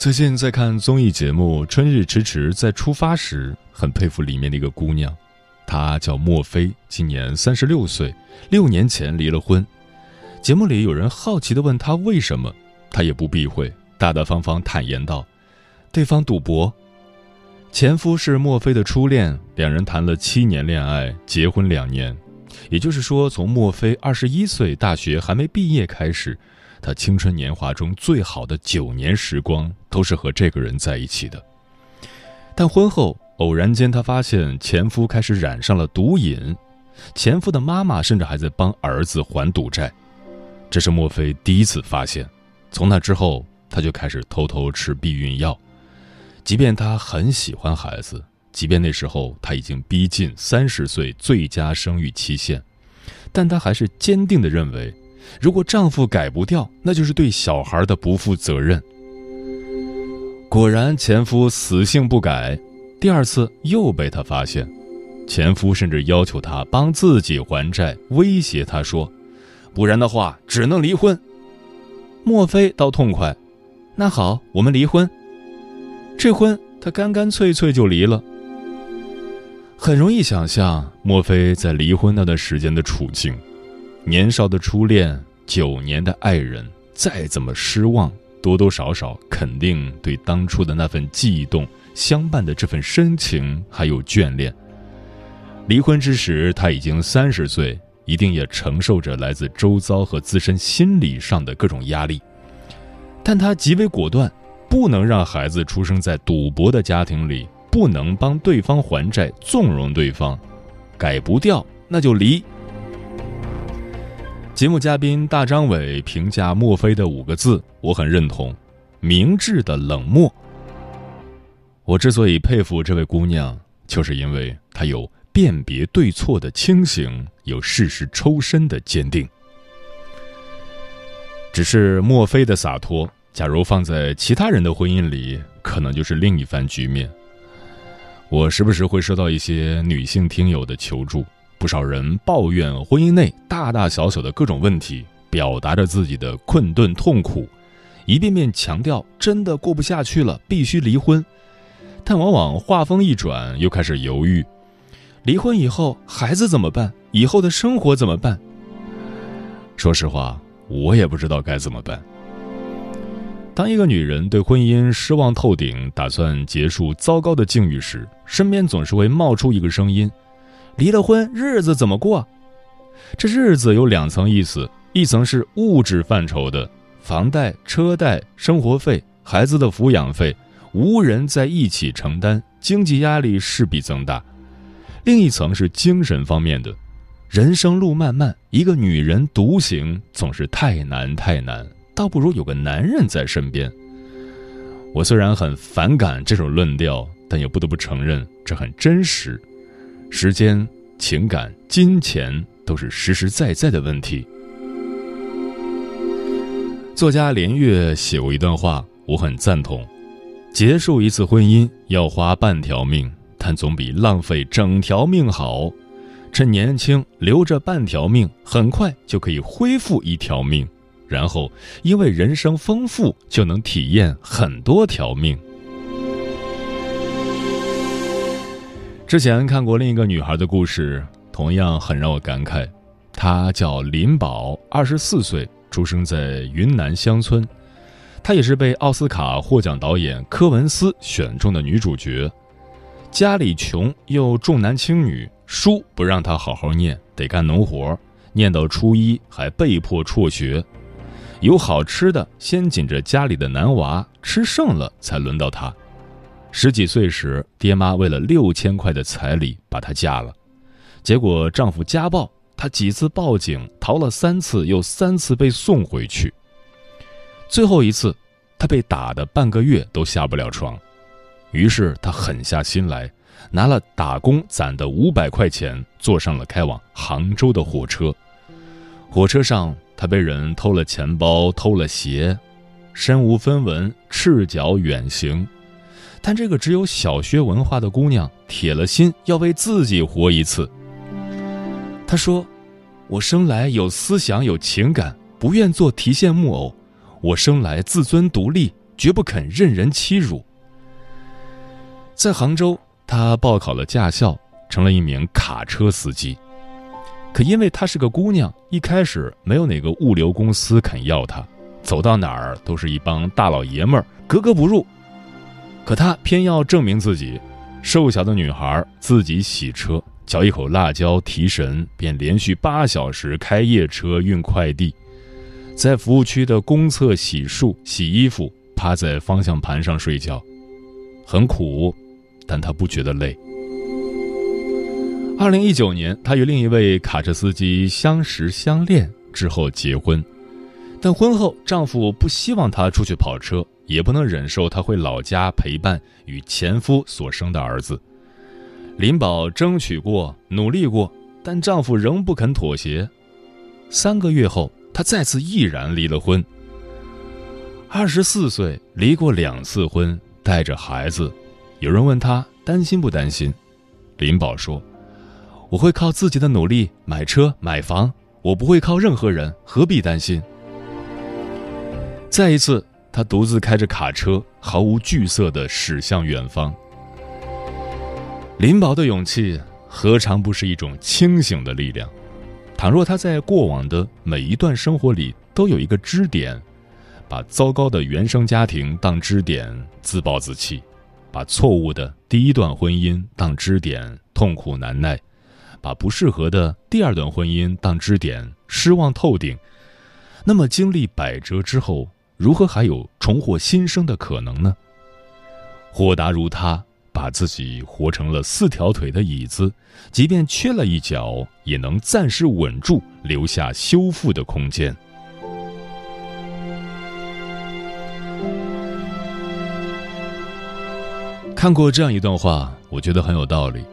最近在看综艺节目《春日迟迟在出发时》，很佩服里面的一个姑娘，她叫莫菲，今年三十六岁，六年前离了婚。节目里有人好奇地问她为什么，她也不避讳，大大方方坦言道：“对方赌博，前夫是莫菲的初恋，两人谈了七年恋爱，结婚两年，也就是说，从莫非二十一岁，大学还没毕业开始。”他青春年华中最好的九年时光都是和这个人在一起的，但婚后偶然间，他发现前夫开始染上了毒瘾，前夫的妈妈甚至还在帮儿子还赌债，这是莫非第一次发现。从那之后，他就开始偷偷吃避孕药，即便他很喜欢孩子，即便那时候他已经逼近三十岁最佳生育期限，但他还是坚定地认为。如果丈夫改不掉，那就是对小孩的不负责任。果然，前夫死性不改，第二次又被他发现。前夫甚至要求她帮自己还债，威胁她说：“不然的话，只能离婚。”莫非倒痛快，那好，我们离婚。这婚他干干脆脆就离了。很容易想象莫非在离婚那段时间的处境。年少的初恋，九年的爱人，再怎么失望，多多少少肯定对当初的那份悸动、相伴的这份深情还有眷恋。离婚之时，他已经三十岁，一定也承受着来自周遭和自身心理上的各种压力。但他极为果断，不能让孩子出生在赌博的家庭里，不能帮对方还债纵容对方，改不掉那就离。节目嘉宾大张伟评价墨菲的五个字，我很认同：明智的冷漠。我之所以佩服这位姑娘，就是因为她有辨别对错的清醒，有事实抽身的坚定。只是墨菲的洒脱，假如放在其他人的婚姻里，可能就是另一番局面。我时不时会收到一些女性听友的求助。不少人抱怨婚姻内大大小小的各种问题，表达着自己的困顿痛苦，一遍遍强调真的过不下去了，必须离婚。但往往话锋一转，又开始犹豫：离婚以后孩子怎么办？以后的生活怎么办？说实话，我也不知道该怎么办。当一个女人对婚姻失望透顶，打算结束糟糕的境遇时，身边总是会冒出一个声音。离了婚，日子怎么过？这日子有两层意思：一层是物质范畴的，房贷、车贷、生活费、孩子的抚养费，无人在一起承担，经济压力势必增大；另一层是精神方面的，人生路漫漫，一个女人独行总是太难太难，倒不如有个男人在身边。我虽然很反感这种论调，但也不得不承认，这很真实。时间、情感、金钱都是实实在在的问题。作家连岳写过一段话，我很赞同：结束一次婚姻要花半条命，但总比浪费整条命好。趁年轻留着半条命，很快就可以恢复一条命，然后因为人生丰富，就能体验很多条命。之前看过另一个女孩的故事，同样很让我感慨。她叫林宝，二十四岁，出生在云南乡村。她也是被奥斯卡获奖导演科文斯选中的女主角。家里穷又重男轻女，书不让她好好念，得干农活，念到初一还被迫辍学。有好吃的，先紧着家里的男娃吃剩了，才轮到她。十几岁时，爹妈为了六千块的彩礼把她嫁了，结果丈夫家暴，她几次报警，逃了三次，又三次被送回去。最后一次，她被打的半个月都下不了床，于是她狠下心来，拿了打工攒的五百块钱，坐上了开往杭州的火车。火车上，她被人偷了钱包，偷了鞋，身无分文，赤脚远行。但这个只有小学文化的姑娘，铁了心要为自己活一次。她说：“我生来有思想有情感，不愿做提线木偶。我生来自尊独立，绝不肯任人欺辱。”在杭州，她报考了驾校，成了一名卡车司机。可因为她是个姑娘，一开始没有哪个物流公司肯要她，走到哪儿都是一帮大老爷们儿，格格不入。可他偏要证明自己，瘦小的女孩自己洗车，嚼一口辣椒提神，便连续八小时开夜车运快递，在服务区的公厕洗漱、洗衣服，趴在方向盘上睡觉，很苦，但她不觉得累。二零一九年，她与另一位卡车司机相识相恋之后结婚，但婚后丈夫不希望她出去跑车。也不能忍受她回老家陪伴与前夫所生的儿子。林宝争取过，努力过，但丈夫仍不肯妥协。三个月后，她再次毅然离了婚。二十四岁，离过两次婚，带着孩子。有人问她担心不担心，林宝说：“我会靠自己的努力买车买房，我不会靠任何人，何必担心？”再一次。他独自开着卡车，毫无惧色地驶向远方。林宝的勇气何尝不是一种清醒的力量？倘若他在过往的每一段生活里都有一个支点，把糟糕的原生家庭当支点自暴自弃，把错误的第一段婚姻当支点痛苦难耐，把不适合的第二段婚姻当支点失望透顶，那么经历百折之后。如何还有重获新生的可能呢？豁达如他，把自己活成了四条腿的椅子，即便缺了一角，也能暂时稳住，留下修复的空间。看过这样一段话，我觉得很有道理。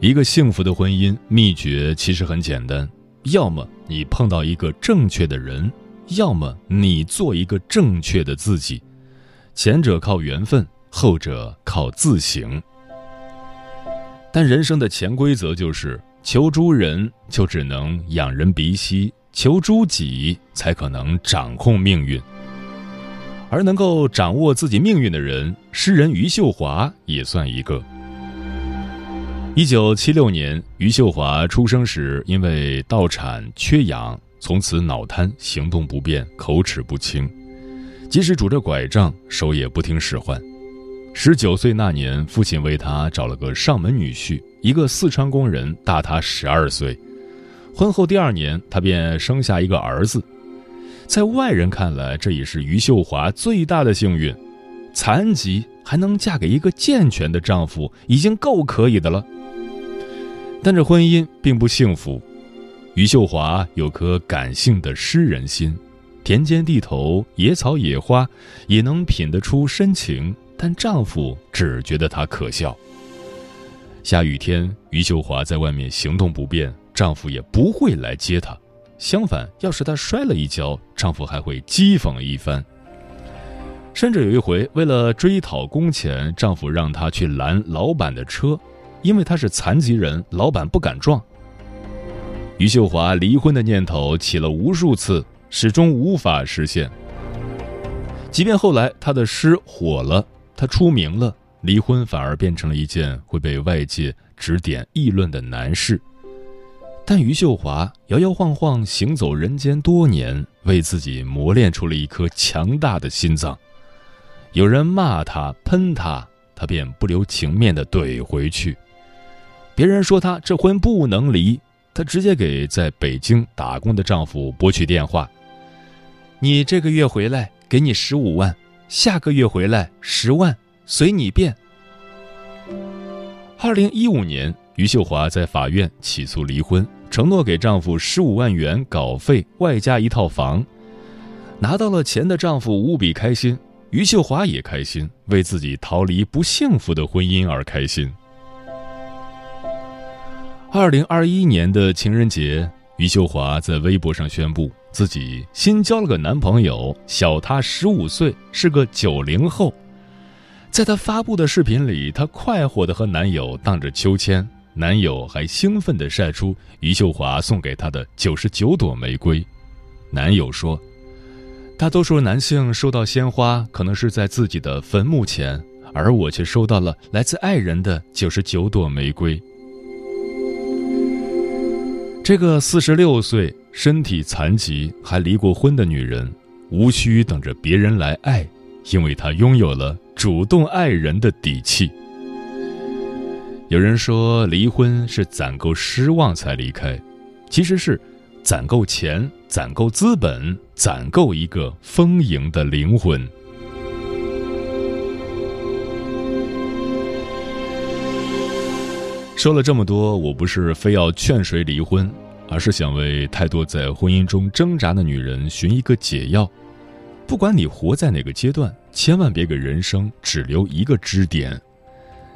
一个幸福的婚姻秘诀其实很简单：要么你碰到一个正确的人。要么你做一个正确的自己，前者靠缘分，后者靠自省。但人生的潜规则就是：求诸人就只能仰人鼻息，求诸己才可能掌控命运。而能够掌握自己命运的人，诗人余秀华也算一个。一九七六年，余秀华出生时因为道产缺氧。从此脑瘫，行动不便，口齿不清，即使拄着拐杖，手也不听使唤。十九岁那年，父亲为他找了个上门女婿，一个四川工人，大他十二岁。婚后第二年，他便生下一个儿子。在外人看来，这已是余秀华最大的幸运。残疾还能嫁给一个健全的丈夫，已经够可以的了。但这婚姻并不幸福。余秀华有颗感性的诗人心，田间地头野草野花也能品得出深情，但丈夫只觉得她可笑。下雨天，余秀华在外面行动不便，丈夫也不会来接她。相反，要是她摔了一跤，丈夫还会讥讽一番。甚至有一回，为了追讨工钱，丈夫让她去拦老板的车，因为她是残疾人，老板不敢撞。余秀华离婚的念头起了无数次，始终无法实现。即便后来她的诗火了，她出名了，离婚反而变成了一件会被外界指点议论的难事。但余秀华摇摇晃晃行走人间多年，为自己磨练出了一颗强大的心脏。有人骂她、喷她，她便不留情面地怼回去。别人说她这婚不能离，她直接给在北京打工的丈夫拨去电话：“你这个月回来，给你十五万；下个月回来，十万，随你便。”二零一五年，余秀华在法院起诉离婚。承诺给丈夫十五万元稿费，外加一套房。拿到了钱的丈夫无比开心，余秀华也开心，为自己逃离不幸福的婚姻而开心。二零二一年的情人节，余秀华在微博上宣布自己新交了个男朋友，小她十五岁，是个九零后。在她发布的视频里，她快活的和男友荡着秋千。男友还兴奋地晒出余秀华送给他的九十九朵玫瑰。男友说：“大多数男性收到鲜花可能是在自己的坟墓前，而我却收到了来自爱人的九十九朵玫瑰。”这个四十六岁、身体残疾还离过婚的女人，无需等着别人来爱，因为她拥有了主动爱人的底气。有人说离婚是攒够失望才离开，其实是攒够钱、攒够资本、攒够一个丰盈的灵魂。说了这么多，我不是非要劝谁离婚，而是想为太多在婚姻中挣扎的女人寻一个解药。不管你活在哪个阶段，千万别给人生只留一个支点。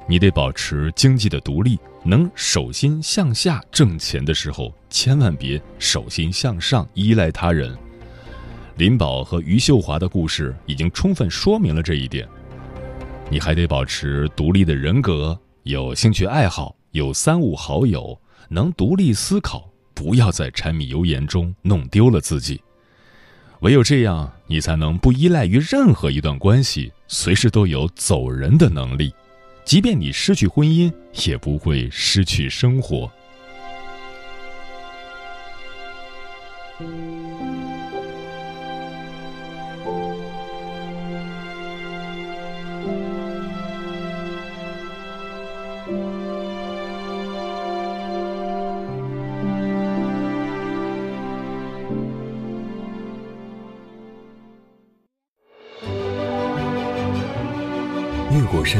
你得保持经济的独立，能手心向下挣钱的时候，千万别手心向上依赖他人。林宝和余秀华的故事已经充分说明了这一点。你还得保持独立的人格，有兴趣爱好，有三五好友，能独立思考，不要在柴米油盐中弄丢了自己。唯有这样，你才能不依赖于任何一段关系，随时都有走人的能力。即便你失去婚姻，也不会失去生活。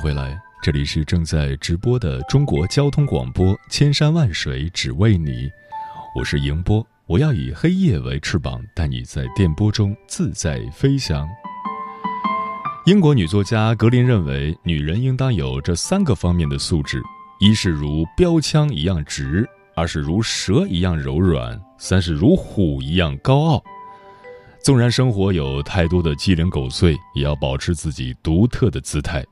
回来，这里是正在直播的中国交通广播，千山万水只为你，我是迎波，我要以黑夜为翅膀，带你在电波中自在飞翔。英国女作家格林认为，女人应当有这三个方面的素质：一是如标枪一样直，二是如蛇一样柔软，三是如虎一样高傲。纵然生活有太多的鸡零狗碎，也要保持自己独特的姿态。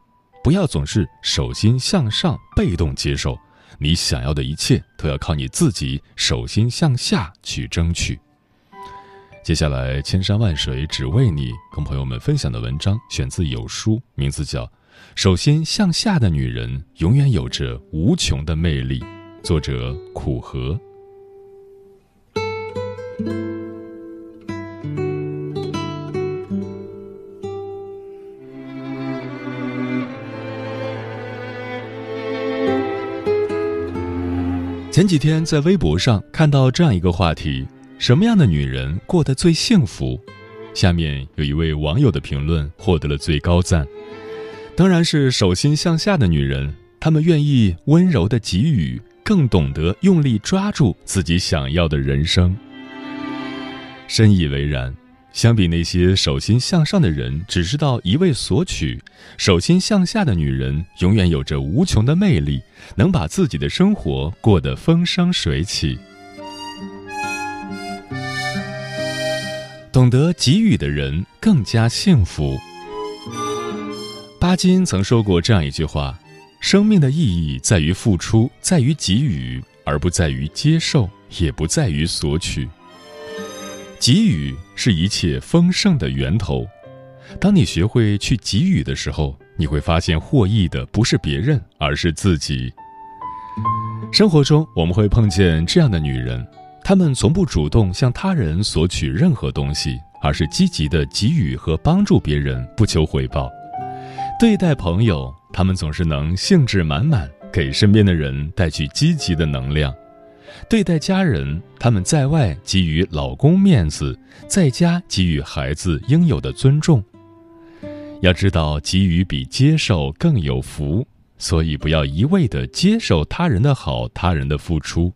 不要总是手心向上，被动接受，你想要的一切都要靠你自己手心向下去争取。接下来，千山万水只为你，跟朋友们分享的文章选自有书，名字叫《手心向下的女人永远有着无穷的魅力》，作者苦荷。前几天在微博上看到这样一个话题：什么样的女人过得最幸福？下面有一位网友的评论获得了最高赞，当然是手心向下的女人。她们愿意温柔的给予，更懂得用力抓住自己想要的人生。深以为然，相比那些手心向上的人只知道一味索取，手心向下的女人永远有着无穷的魅力，能把自己的生活过得风生水起。懂得给予的人更加幸福。巴金曾说过这样一句话：“生命的意义在于付出，在于给予，而不在于接受，也不在于索取。”给予是一切丰盛的源头。当你学会去给予的时候，你会发现获益的不是别人，而是自己。生活中我们会碰见这样的女人，她们从不主动向他人索取任何东西，而是积极的给予和帮助别人，不求回报。对待朋友，她们总是能兴致满满，给身边的人带去积极的能量。对待家人，他们在外给予老公面子，在家给予孩子应有的尊重。要知道，给予比接受更有福，所以不要一味的接受他人的好，他人的付出。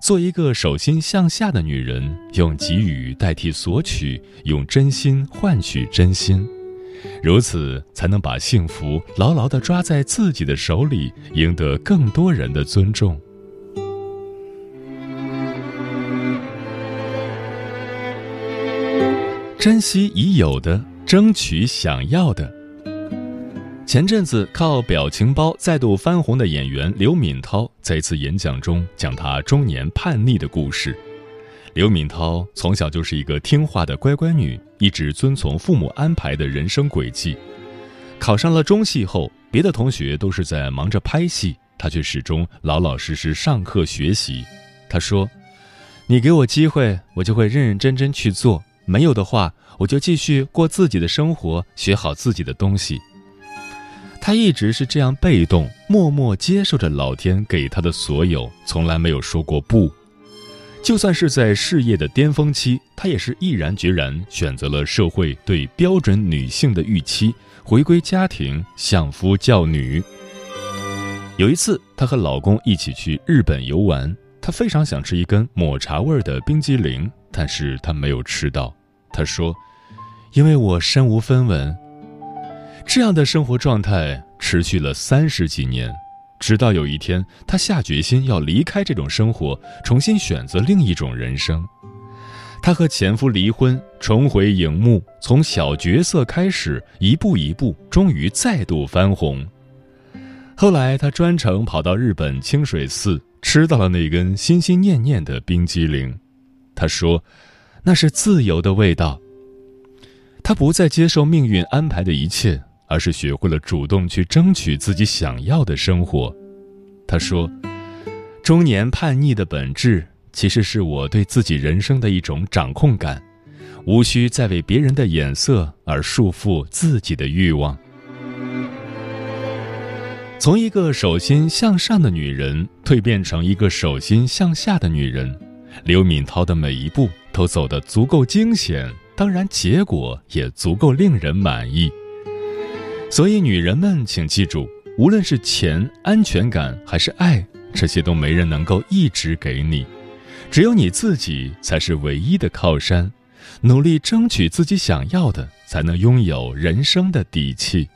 做一个手心向下的女人，用给予代替索取，用真心换取真心，如此才能把幸福牢牢的抓在自己的手里，赢得更多人的尊重。珍惜已有的，争取想要的。前阵子靠表情包再度翻红的演员刘敏涛，在一次演讲中讲她中年叛逆的故事。刘敏涛从小就是一个听话的乖乖女，一直遵从父母安排的人生轨迹。考上了中戏后，别的同学都是在忙着拍戏，她却始终老老实实上课学习。她说：“你给我机会，我就会认认真真去做。”没有的话，我就继续过自己的生活，学好自己的东西。他一直是这样被动、默默接受着老天给他的所有，从来没有说过不。就算是在事业的巅峰期，他也是毅然决然选择了社会对标准女性的预期，回归家庭，相夫教女。有一次，她和老公一起去日本游玩，她非常想吃一根抹茶味的冰激凌，但是她没有吃到。他说：“因为我身无分文。”这样的生活状态持续了三十几年，直到有一天，他下决心要离开这种生活，重新选择另一种人生。他和前夫离婚，重回荧幕，从小角色开始，一步一步，终于再度翻红。后来，他专程跑到日本清水寺，吃到了那根心心念念的冰激凌。他说。那是自由的味道。他不再接受命运安排的一切，而是学会了主动去争取自己想要的生活。他说：“中年叛逆的本质，其实是我对自己人生的一种掌控感，无需再为别人的眼色而束缚自己的欲望。”从一个手心向上的女人蜕变成一个手心向下的女人，刘敏涛的每一步。都走得足够惊险，当然结果也足够令人满意。所以，女人们请记住，无论是钱、安全感还是爱，这些都没人能够一直给你，只有你自己才是唯一的靠山。努力争取自己想要的，才能拥有人生的底气。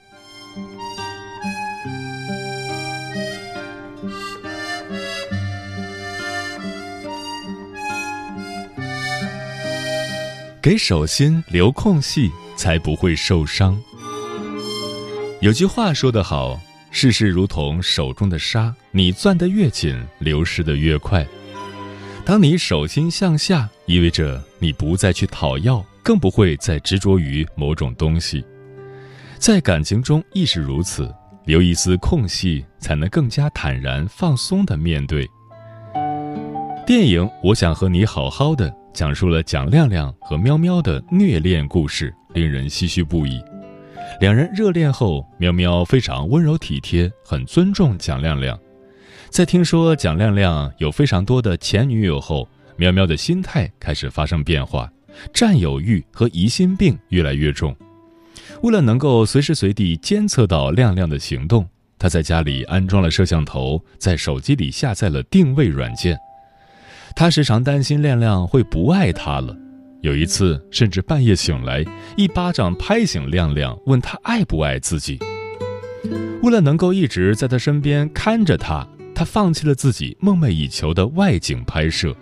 给手心留空隙，才不会受伤。有句话说得好：“世事如同手中的沙，你攥得越紧，流失的越快。”当你手心向下，意味着你不再去讨要，更不会再执着于某种东西。在感情中亦是如此，留一丝空隙，才能更加坦然放松的面对。电影《我想和你好好的》。讲述了蒋亮亮和喵喵的虐恋故事，令人唏嘘不已。两人热恋后，喵喵非常温柔体贴，很尊重蒋亮亮。在听说蒋亮亮有非常多的前女友后，喵喵的心态开始发生变化，占有欲和疑心病越来越重。为了能够随时随地监测到亮亮的行动，他在家里安装了摄像头，在手机里下载了定位软件。他时常担心亮亮会不爱他了，有一次甚至半夜醒来，一巴掌拍醒亮亮，问他爱不爱自己。为了能够一直在他身边看着他，他放弃了自己梦寐以求的外景拍摄。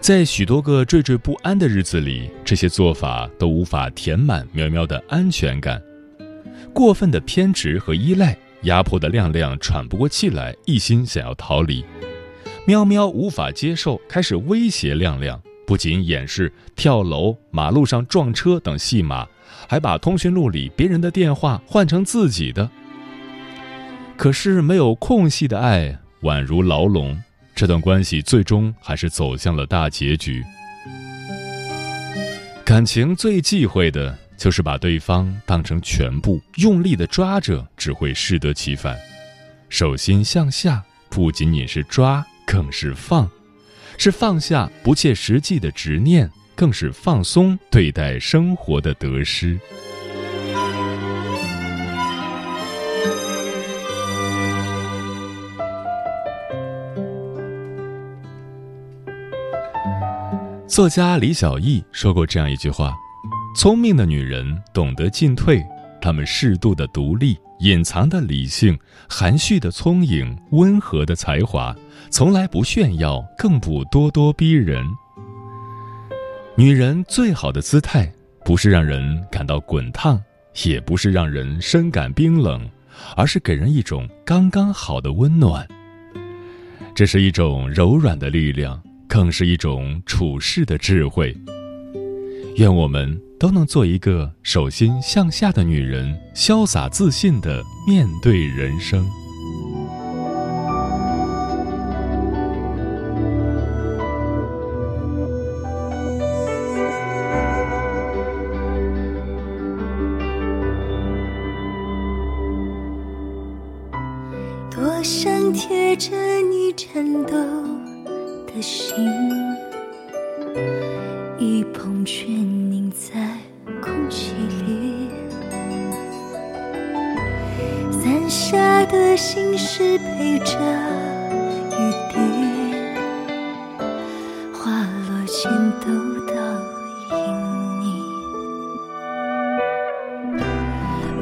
在许多个惴惴不安的日子里，这些做法都无法填满苗苗的安全感。过分的偏执和依赖压迫的亮亮喘不过气来，一心想要逃离。喵喵无法接受，开始威胁亮亮，不仅演示跳楼、马路上撞车等戏码，还把通讯录里别人的电话换成自己的。可是没有空隙的爱宛如牢笼，这段关系最终还是走向了大结局。感情最忌讳的就是把对方当成全部，用力的抓着只会适得其反。手心向下不仅仅是抓。更是放，是放下不切实际的执念，更是放松对待生活的得失。作家李小艺说过这样一句话：“聪明的女人懂得进退，她们适度的独立。”隐藏的理性，含蓄的聪颖，温和的才华，从来不炫耀，更不咄咄逼人。女人最好的姿态，不是让人感到滚烫，也不是让人深感冰冷，而是给人一种刚刚好的温暖。这是一种柔软的力量，更是一种处世的智慧。愿我们。都能做一个手心向下的女人，潇洒自信的面对人生。多想贴着你颤抖的心，心事陪着雨滴，花落前都倒映你，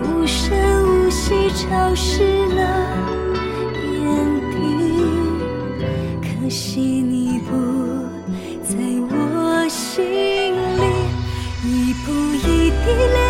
无声无息潮湿了眼底，可惜你不在我心里。一步，一滴泪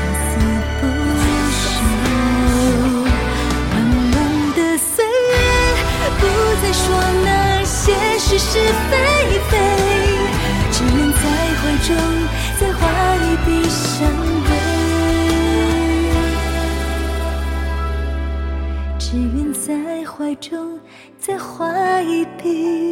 相思不休，漫漫的岁月，不再说那些是是非非，只愿在怀中再画一笔伤悲，只愿在怀中再画一笔。